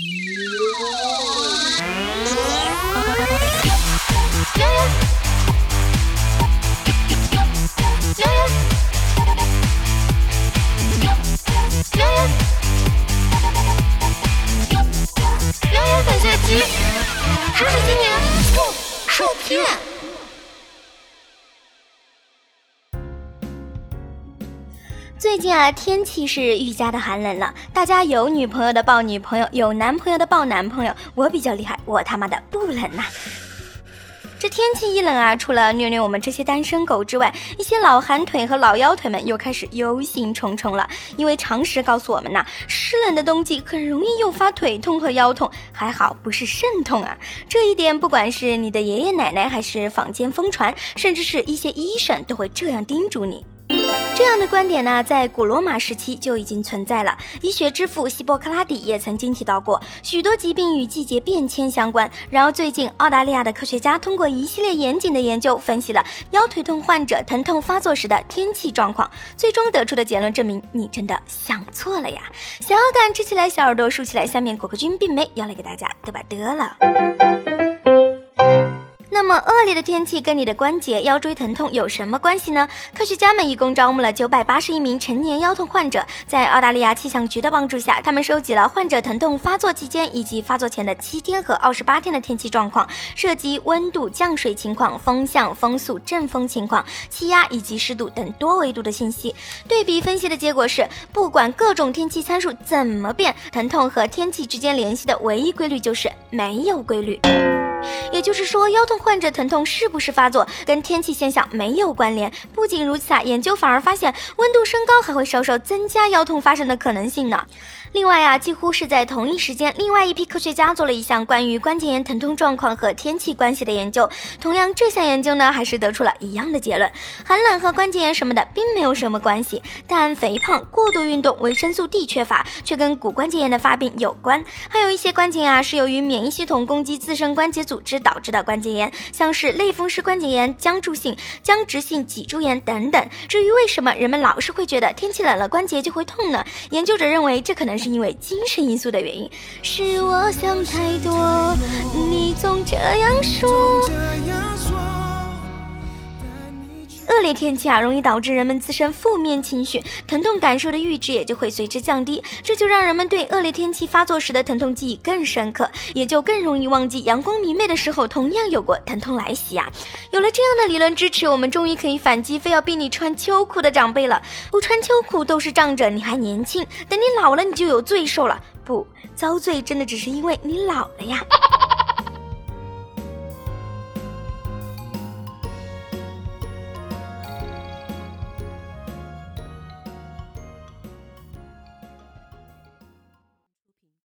悠悠，悠悠，悠悠，悠悠，本学期知识年不受骗。最近啊，天气是愈加的寒冷了。大家有女朋友的抱女朋友，有男朋友的抱男朋友。我比较厉害，我他妈的不冷呐！这天气一冷啊，除了虐虐我们这些单身狗之外，一些老寒腿和老腰腿们又开始忧心忡忡了。因为常识告诉我们呐，湿冷的冬季很容易诱发腿痛和腰痛，还好不是肾痛啊。这一点，不管是你的爷爷奶奶，还是坊间疯传，甚至是一些医生，都会这样叮嘱你。这样的观点呢，在古罗马时期就已经存在了。医学之父希波克拉底也曾经提到过，许多疾病与季节变迁相关。然而，最近澳大利亚的科学家通过一系列严谨的研究，分析了腰腿痛患者疼痛发作时的天气状况，最终得出的结论证明，你真的想错了呀！想要敢支起来，小耳朵竖起来，下面果壳君并没要来给大家嘚吧嘚了。那么恶劣的天气跟你的关节、腰椎疼痛有什么关系呢？科学家们一共招募了九百八十一名成年腰痛患者，在澳大利亚气象局的帮助下，他们收集了患者疼痛发作期间以及发作前的七天和二十八天的天气状况，涉及温度、降水情况、风向、风速、阵风情况、气压以及湿度等多维度的信息。对比分析的结果是，不管各种天气参数怎么变，疼痛和天气之间联系的唯一规律就是没有规律。也就是说，腰痛患者疼痛是不是发作，跟天气现象没有关联。不仅如此啊，研究反而发现，温度升高还会稍稍增加腰痛发生的可能性呢。另外啊，几乎是在同一时间，另外一批科学家做了一项关于关节炎疼痛状况和天气关系的研究。同样，这项研究呢，还是得出了一样的结论：寒冷和关节炎什么的并没有什么关系。但肥胖、过度运动、维生素 D 缺乏，却跟骨关节炎的发病有关。还有一些关节啊，是由于免疫系统攻击自身关节组织导致的关节炎，像是类风湿关节炎、僵住性、僵直性脊柱炎等等。至于为什么人们老是会觉得天气冷了关节就会痛呢？研究者认为，这可能是因为精神因素的原因。是我想太多，你总这样说。恶劣天气啊，容易导致人们自身负面情绪，疼痛感受的阈值也就会随之降低，这就让人们对恶劣天气发作时的疼痛记忆更深刻，也就更容易忘记阳光明媚的时候同样有过疼痛来袭啊。有了这样的理论支持，我们终于可以反击非要逼你穿秋裤的长辈了。不穿秋裤都是仗着你还年轻，等你老了你就有罪受了。不遭罪，真的只是因为你老了呀。